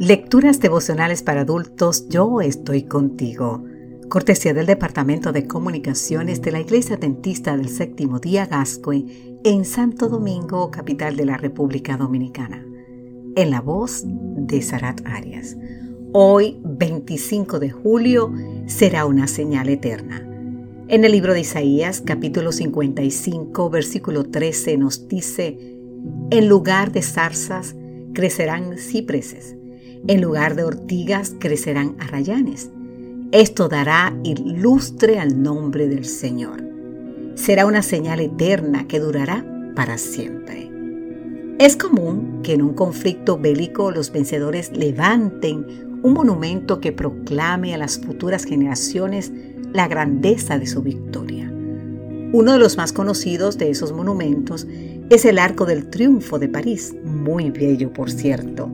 Lecturas devocionales para adultos, yo estoy contigo. Cortesía del Departamento de Comunicaciones de la Iglesia Dentista del Séptimo Día Gascue en Santo Domingo, capital de la República Dominicana. En la voz de Sarat Arias. Hoy, 25 de julio, será una señal eterna. En el libro de Isaías, capítulo 55, versículo 13, nos dice, En lugar de zarzas crecerán cipreses en lugar de ortigas crecerán arrayanes. Esto dará ilustre al nombre del Señor. Será una señal eterna que durará para siempre. Es común que en un conflicto bélico los vencedores levanten un monumento que proclame a las futuras generaciones la grandeza de su victoria. Uno de los más conocidos de esos monumentos es el Arco del Triunfo de París, muy bello por cierto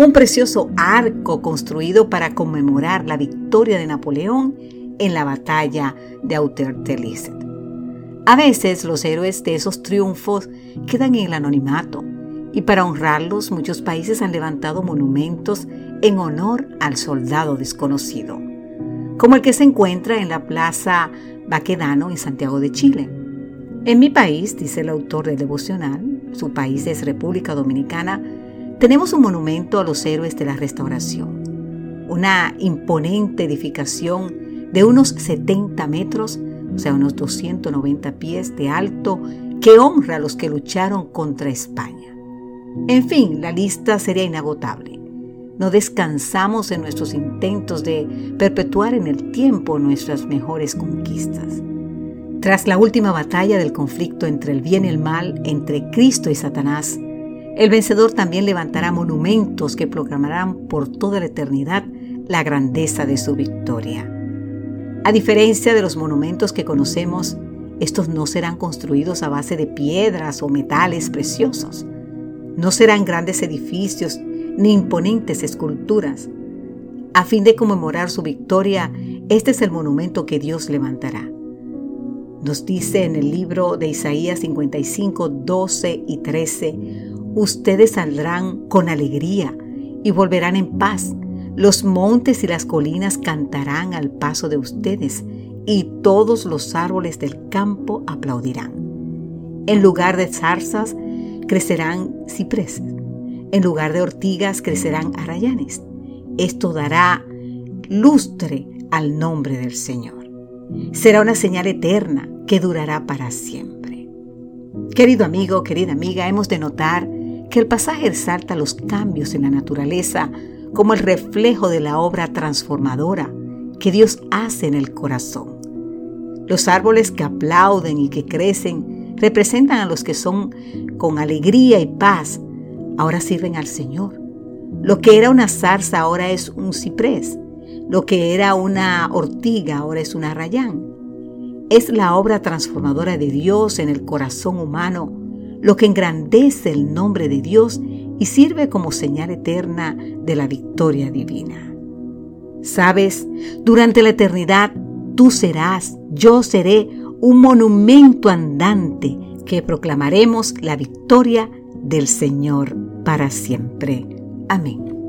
un precioso arco construido para conmemorar la victoria de Napoleón en la batalla de Austerlitz. A veces los héroes de esos triunfos quedan en el anonimato y para honrarlos muchos países han levantado monumentos en honor al soldado desconocido, como el que se encuentra en la Plaza Baquedano en Santiago de Chile. En mi país, dice el autor del devocional, su país es República Dominicana, tenemos un monumento a los héroes de la restauración, una imponente edificación de unos 70 metros, o sea, unos 290 pies de alto, que honra a los que lucharon contra España. En fin, la lista sería inagotable. No descansamos en nuestros intentos de perpetuar en el tiempo nuestras mejores conquistas. Tras la última batalla del conflicto entre el bien y el mal, entre Cristo y Satanás, el vencedor también levantará monumentos que proclamarán por toda la eternidad la grandeza de su victoria. A diferencia de los monumentos que conocemos, estos no serán construidos a base de piedras o metales preciosos. No serán grandes edificios ni imponentes esculturas. A fin de conmemorar su victoria, este es el monumento que Dios levantará. Nos dice en el libro de Isaías 55, 12 y 13, ustedes saldrán con alegría y volverán en paz. Los montes y las colinas cantarán al paso de ustedes y todos los árboles del campo aplaudirán. En lugar de zarzas crecerán cipreses. En lugar de ortigas crecerán arrayanes. Esto dará lustre al nombre del Señor. Será una señal eterna que durará para siempre. Querido amigo, querida amiga, hemos de notar que el pasaje resalta los cambios en la naturaleza como el reflejo de la obra transformadora que Dios hace en el corazón. Los árboles que aplauden y que crecen representan a los que son con alegría y paz, ahora sirven al Señor. Lo que era una zarza ahora es un ciprés. Lo que era una ortiga ahora es un arrayán. Es la obra transformadora de Dios en el corazón humano lo que engrandece el nombre de Dios y sirve como señal eterna de la victoria divina. Sabes, durante la eternidad tú serás, yo seré un monumento andante que proclamaremos la victoria del Señor para siempre. Amén.